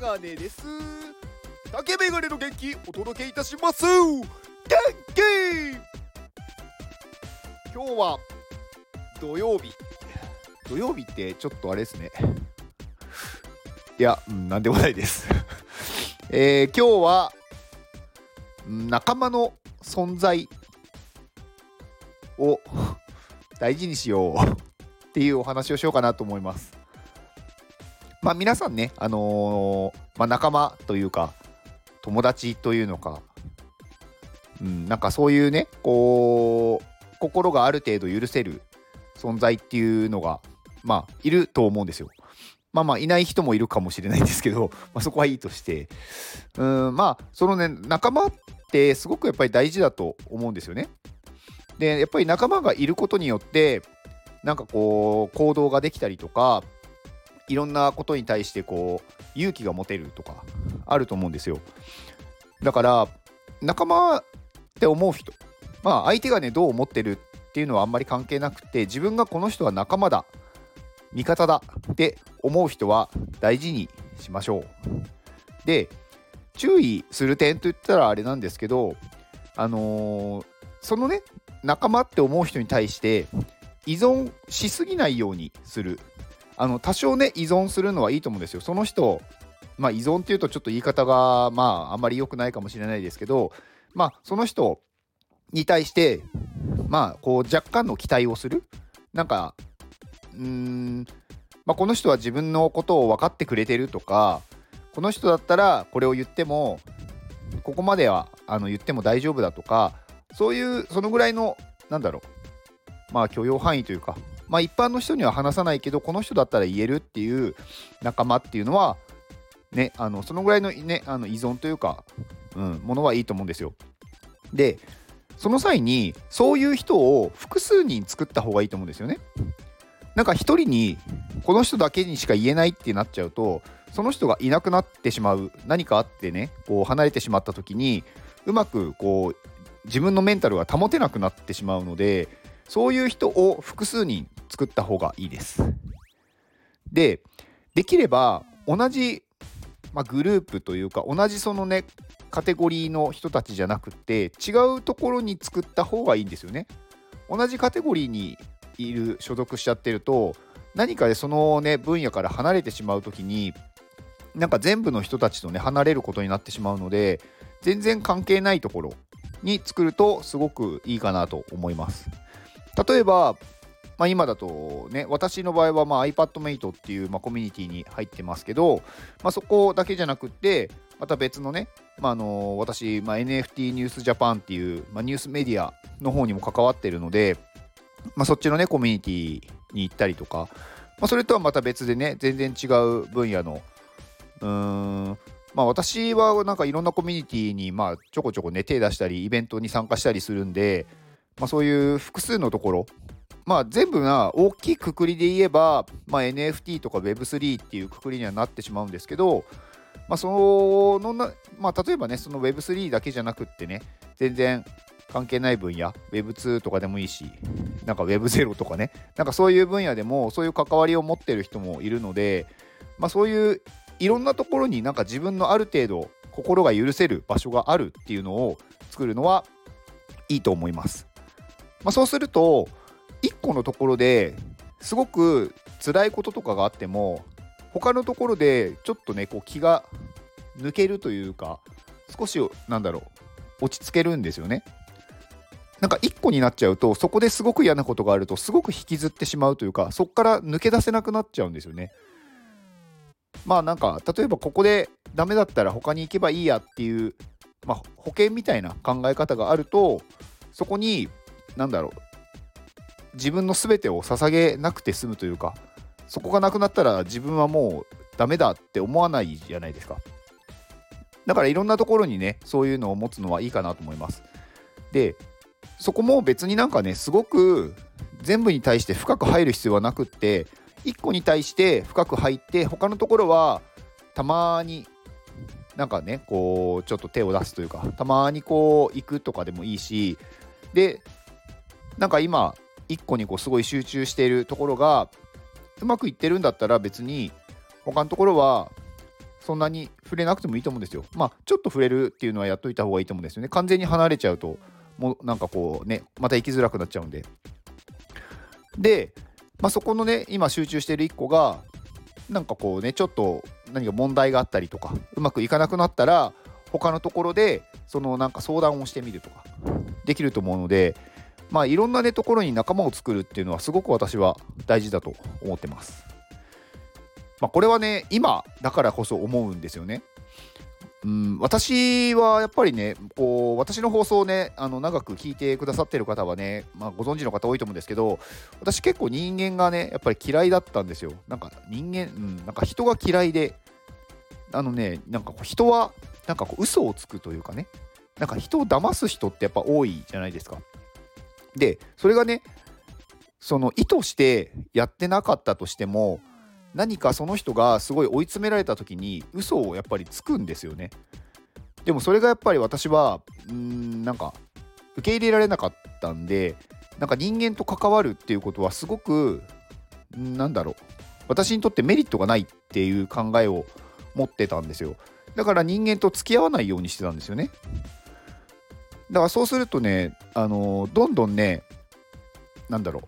ガネです。竹メガネの元気お届けいたします。元気！今日は土曜日。土曜日ってちょっとあれですね。いや、うん、なんでもないです。えー、今日は仲間の存在を大事にしようっていうお話をしようかなと思います。まあ皆さんね、あのー、まあ、仲間というか友達というのか、うん、なんかそういうね、こう、心がある程度許せる存在っていうのが、まあいると思うんですよ。まあまあいない人もいるかもしれないんですけど、まあ、そこはいいとして、うん、まあそのね、仲間ってすごくやっぱり大事だと思うんですよね。で、やっぱり仲間がいることによって、なんかこう行動ができたりとかいろんなことに対してこう勇気が持てるとかあると思うんですよ。だから仲間って思う人まあ相手がねどう思ってるっていうのはあんまり関係なくて自分がこの人は仲間だ味方だって思う人は大事にしましょう。で注意する点といったらあれなんですけどあのー、そのね仲間って思う人に対して依存しすぎないようにする。あの多少ね依存するのはいいと思うんですよ。その人まあ依存っていうとちょっと言い方がまああんまり良くないかもしれないですけどまあその人に対してまあこう若干の期待をする。なんかうんまあ、この人は自分のことを分かってくれてるとかこの人だったらこれを言ってもここまではあの言っても大丈夫だとかそういうそのぐらいのなんだろう。まあ許容範囲というか、まあ一般の人には話さないけど、この人だったら言えるっていう仲間っていうのは、ね、あのそのぐらいの,、ね、あの依存というか、うん、ものはいいと思うんですよ。で、その際に、そういう人を複数人作った方がいいと思うんですよね。なんか一人に、この人だけにしか言えないってなっちゃうと、その人がいなくなってしまう、何かあってね、こう離れてしまった時に、うまくこう、自分のメンタルが保てなくなってしまうので、そういう人を複数人作った方がいいです。で、できれば同じ、まあ、グループというか同じそのねカテゴリーの人たちじゃなくて違うところに作った方がいいんですよね。同じカテゴリーにいる所属しちゃってると何かでそのね分野から離れてしまう時になんか全部の人たちとね離れることになってしまうので全然関係ないところに作るとすごくいいかなと思います。例えば、まあ、今だとね、私の場合はまあ iPadMate っていうまあコミュニティに入ってますけど、まあ、そこだけじゃなくって、また別のね、まあ、あの私、まあ、NFT ニュースジャパンっていう、まあ、ニュースメディアの方にも関わってるので、まあ、そっちのね、コミュニティに行ったりとか、まあ、それとはまた別でね、全然違う分野の、うーん、まあ私はなんかいろんなコミュニティにまあちょこちょこね手出したりイベントに参加したりするんで、まあ、そういう複数のところ、まあ、全部が大きいくくりで言えば、まあ、NFT とか Web3 っていうくくりにはなってしまうんですけど、まあ、そのな、まあ、例えばね、その Web3 だけじゃなくってね、全然関係ない分野、Web2 とかでもいいし、なんか Web0 とかね、なんかそういう分野でもそういう関わりを持ってる人もいるので、まあ、そういういろんなところになんか自分のある程度心が許せる場所があるっていうのを作るのはいいと思います。まあ、そうすると1個のところですごく辛いこととかがあっても他のところでちょっとねこう気が抜けるというか少しなんだろう落ち着けるんですよね。なんか1個になっちゃうとそこですごく嫌なことがあるとすごく引きずってしまうというかそこから抜け出せなくなっちゃうんですよね。まあなんか例えばここでダメだったら他に行けばいいやっていう、まあ、保険みたいな考え方があるとそこになんだろう。自分の全てを捧げなくて済むというかそこがなくなったら自分はもうダメだって思わないじゃないですか。だからいろんなところにねそういうのを持つのはいいかなと思います。でそこも別になんかねすごく全部に対して深く入る必要はなくって1個に対して深く入って他のところはたまになんかねこうちょっと手を出すというかたまにこう行くとかでもいいしでなんか今1個にこうすごい集中しているところがうまくいってるんだったら別に他のところはそんなに触れなくてもいいと思うんですよ。まあちょっと触れるっていうのはやっといた方がいいと思うんですよね。完全に離れちゃうともうなんかこうねまた行きづらくなっちゃうんで。で、まあ、そこのね今集中している1個がなんかこうねちょっと何か問題があったりとかうまくいかなくなったら他のところでそのなんか相談をしてみるとかできると思うのでまあいろんなねところに仲間を作るっていうのはすごく私は大事だと思ってます。まあ、これはね今だからこそ思うんですよね。うん、私はやっぱりねこう私の放送をねあの長く聞いてくださってる方はね、まあ、ご存知の方多いと思うんですけど私結構人間がねやっぱり嫌いだったんですよなんか人間、うん、なんか人が嫌いであのねなんかこう人はなんかこう嘘をつくというかねなんか人を騙す人ってやっぱ多いじゃないですかでそれがねその意図してやってなかったとしても何かその人がすごい追い詰められた時に嘘をやっぱりつくんですよね。でもそれがやっぱり私はうんなんか受け入れられなかったんでなんか人間と関わるっていうことはすごくなんだろう私にとってメリットがないっていう考えを持ってたんですよだから人間と付き合わないようにしてたんですよねだからそうするとねあのどんどんねなんだろう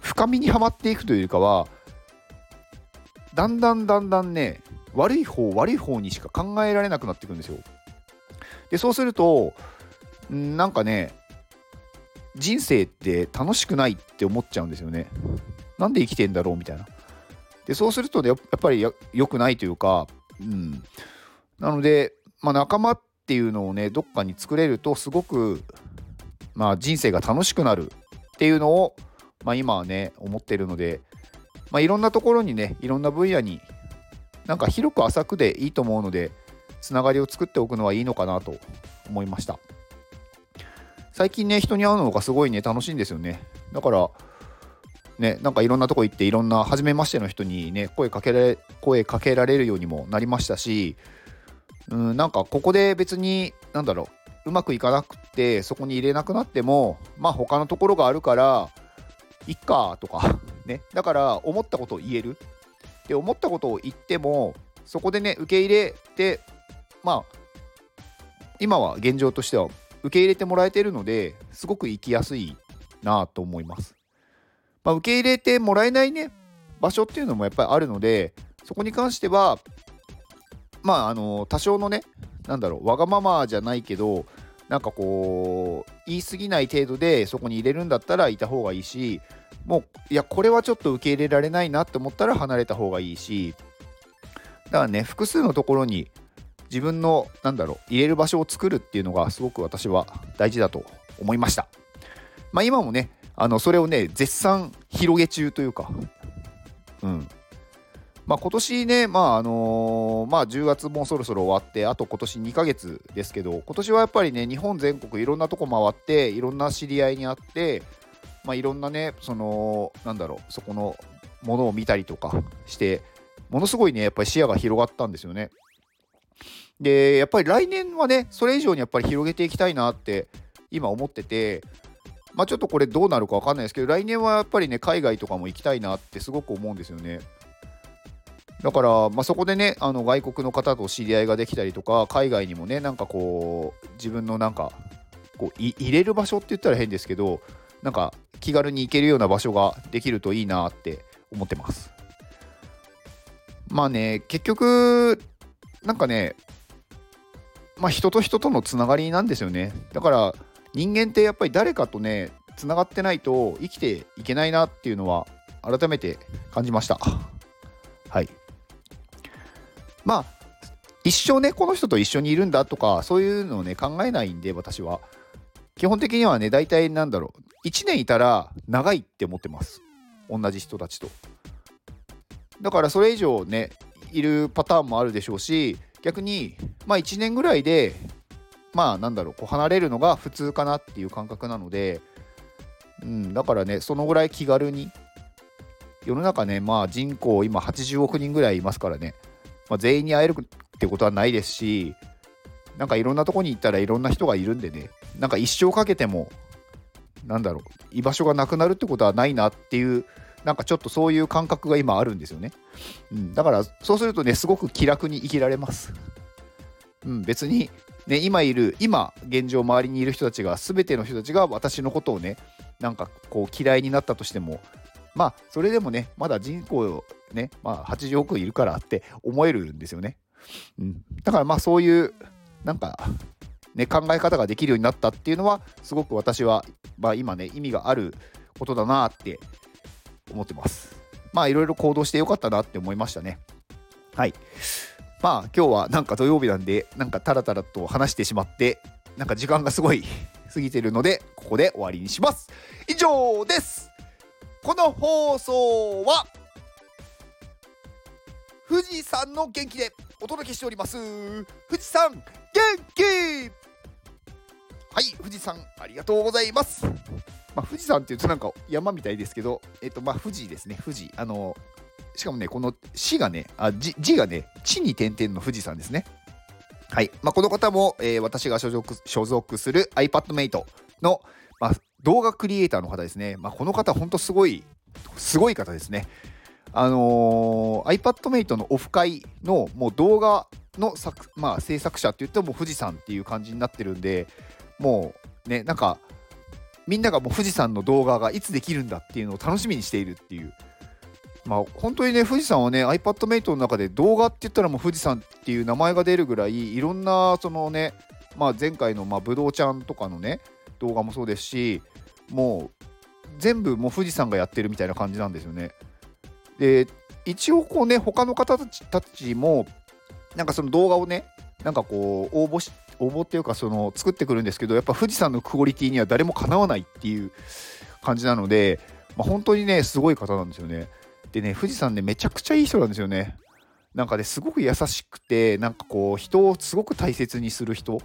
深みにはまっていくというよりかはだんだんだんだんね悪い方悪い方にしか考えられなくなっていくんですよ。でそうするとなんかね人生って楽しくないって思っちゃうんですよね。なんで生きてんだろうみたいな。でそうするとねやっぱり良くないというか、うん、なので、まあ、仲間っていうのをねどっかに作れるとすごく、まあ、人生が楽しくなるっていうのを、まあ、今はね思ってるのでまあ、いろんなところにねいろんな分野になんか広く浅くでいいと思うのでつながりを作っておくのはいいのかなと思いました。最近ね人に会うのがすごいね楽しいんですよね。だからねなんかいろんなとこ行っていろんな初めましての人にね声かけられ声かけられるようにもなりましたしうんなんかここで別になんだろううまくいかなくてそこに入れなくなってもまあ他のところがあるからいっかとかね、だから思ったことを言える。で思ったことを言ってもそこでね受け入れてまあ今は現状としては受け入れてもらえてるのですごく生きやすいなと思います、まあ、受け入れてもらえないね場所っていうのもやっぱりあるのでそこに関してはまああの多少のねなんだろうわがままじゃないけどなんかこう言い過ぎない程度でそこに入れるんだったらいた方がいいしもういやこれはちょっと受け入れられないなって思ったら離れた方がいいしだからね複数のところに自分のなんだろう入れる場所を作るっていうのがすごく私は大事だと思いました。まあ今もねあのそれをね絶賛広げ中というかうん。まあ今年ねまああのー、まあ10月もそろそろ終わってあと今年2ヶ月ですけど今年はやっぱりね日本全国いろんなとこ回っていろんな知り合いに会ってまあ、いろんなねそのなんだろうそこのものを見たりとかしてものすごいねやっぱり視野が広がったんですよね。でやっぱり来年はねそれ以上にやっぱり広げていきたいなって今思っててまあちょっとこれどうなるか分かんないですけど来年はやっぱりね海外とかも行きたいなってすごく思うんですよね。だから、まあ、そこでねあの外国の方と知り合いができたりとか海外にもねなんかこう自分のなんかこう入れる場所って言ったら変ですけどなんか気軽に行けるような場所ができるといいなって思ってます。まあね、結局、なんかね、まあ人と人とのつながりなんですよね。だから人間ってやっぱり誰かとね、つながってないと生きていけないなっていうのは改めて感じました。はい。まあ、一生ね、この人と一緒にいるんだとか、そういうのをね、考えないんで、私は。基本的にはね、大体なんだろう、1年いたら長いって思ってます。同じ人たちと。だからそれ以上ね、いるパターンもあるでしょうし、逆に、まあ1年ぐらいで、まあなんだろう、こう離れるのが普通かなっていう感覚なので、うん、だからね、そのぐらい気軽に、世の中ね、まあ人口今80億人ぐらいいますからね、まあ、全員に会えるってことはないですし、なんかいろんなとこに行ったらいろんな人がいるんでね、なんか一生かけても、なんだろう、居場所がなくなるってことはないなっていう、なんかちょっとそういう感覚が今あるんですよね。うん、だからそうするとねすごく気楽に生きられます。うん、別に、ね、今いる今現状周りにいる人たちが全ての人たちが私のことをねなんかこう嫌いになったとしてもまあそれでもねまだ人口ね、まあ、80億いるからって思えるんですよね。うん、だからまあそういうなんかね、考え方ができるようになったっていうのはすごく私は、まあ、今ね意味があることだなって思ってます。まあいろいろ行動してよかったなって思いましたね。はい。まあ今日はなんか土曜日なんでなんかタラタラと話してしまってなんか時間がすごい過ぎてるのでここで終わりにします。以上ですこの放送は富士山の元気でお届けしております富士山元気はい富士山ありがとうございますまあ、富士山っていうとなんか山みたいですけど、えっと、まあ、富士ですね、富士。あの、しかもね、この死がね、あ字字がね、地に点々の富士山ですね。はい。まあ、この方も、えー、私が所属所属する iPadMate の、まあ、動画クリエイターの方ですね。まあ、この方、本当すごい、すごい方ですね。あのー、iPadMate のオフ会のもう動画の作、まあ、制作者って言っても富士山っていう感じになってるんで、もうね、なんか、みんながもう富士山の動画がいつできるんだっていうのを楽しみにしているっていう。まあ本当にね富士山はね iPadMate の中で動画って言ったらもう富士山っていう名前が出るぐらいいろんなそのねまあ前回のまあぶどうちゃんとかのね動画もそうですしもう全部もう富士山がやってるみたいな感じなんですよね。で一応こうね他の方たちもなんかその動画をねなんかこう応募し応募っていうかその作ってくるんですけどやっぱ富士山のクオリティには誰もかなわないっていう感じなので、まあ、本当にねすごい方なんですよね。でね富士山ねめちゃくちゃいい人なんですよね。なんかねすごく優しくてなんかこう人をすごく大切にする人、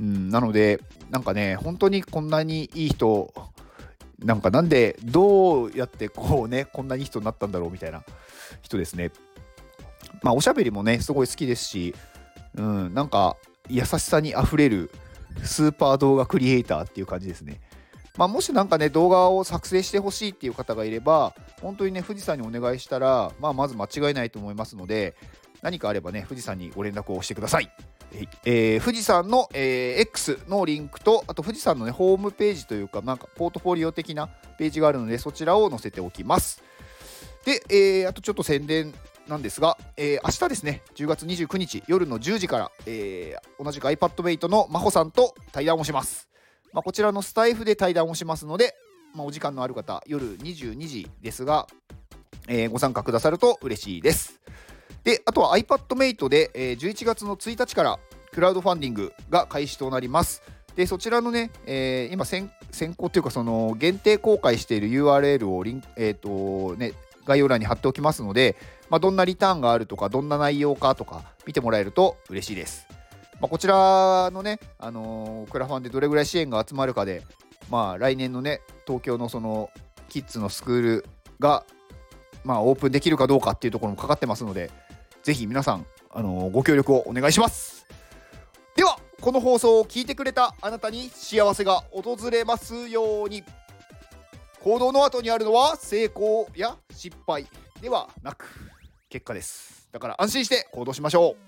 うん、なのでなんかね本当にこんなにいい人なんかなんでどうやってこうねこんなにいい人になったんだろうみたいな人ですね。まあおしゃべりもねすごい好きですし、うん、なんか優しさにあふれるスーパー動画クリエイターっていう感じですね。まあ、もし何かね動画を作成してほしいっていう方がいれば本当にね富士山にお願いしたら、まあ、まず間違いないと思いますので何かあればね富士山にご連絡をしてください。えー、富士山の、えー、X のリンクとあと富士山の、ね、ホームページというかなんかポートフォリオ的なページがあるのでそちらを載せておきます。で、えー、あとちょっと宣伝なんですが、えー、明日ですね、10月29日夜の10時から、えー、同じく iPadMate の真帆さんと対談をします。まあ、こちらのスタイフで対談をしますので、まあ、お時間のある方、夜22時ですが、えー、ご参加くださると嬉しいです。で、あとは iPadMate で、えー、11月の1日からクラウドファンディングが開始となります。で、そちらのね、えー、今先、先行というか、その限定公開している URL をリン、えっ、ー、とね、概要欄に貼っておきますので、まあ、どんなリターンがあるとか、どんな内容かとか、見てもらえると嬉しいです。まあ、こちらのね、あのー、クラファンでどれぐらい支援が集まるかで、まあ、来年のね、東京のそのキッズのスクールが、まあ、オープンできるかどうかっていうところもかかってますので、ぜひ皆さん、あのー、ご協力をお願いします。では、この放送を聞いてくれたあなたに幸せが訪れますように。行動の後にあるのは成功や失敗ではなく結果ですだから安心して行動しましょう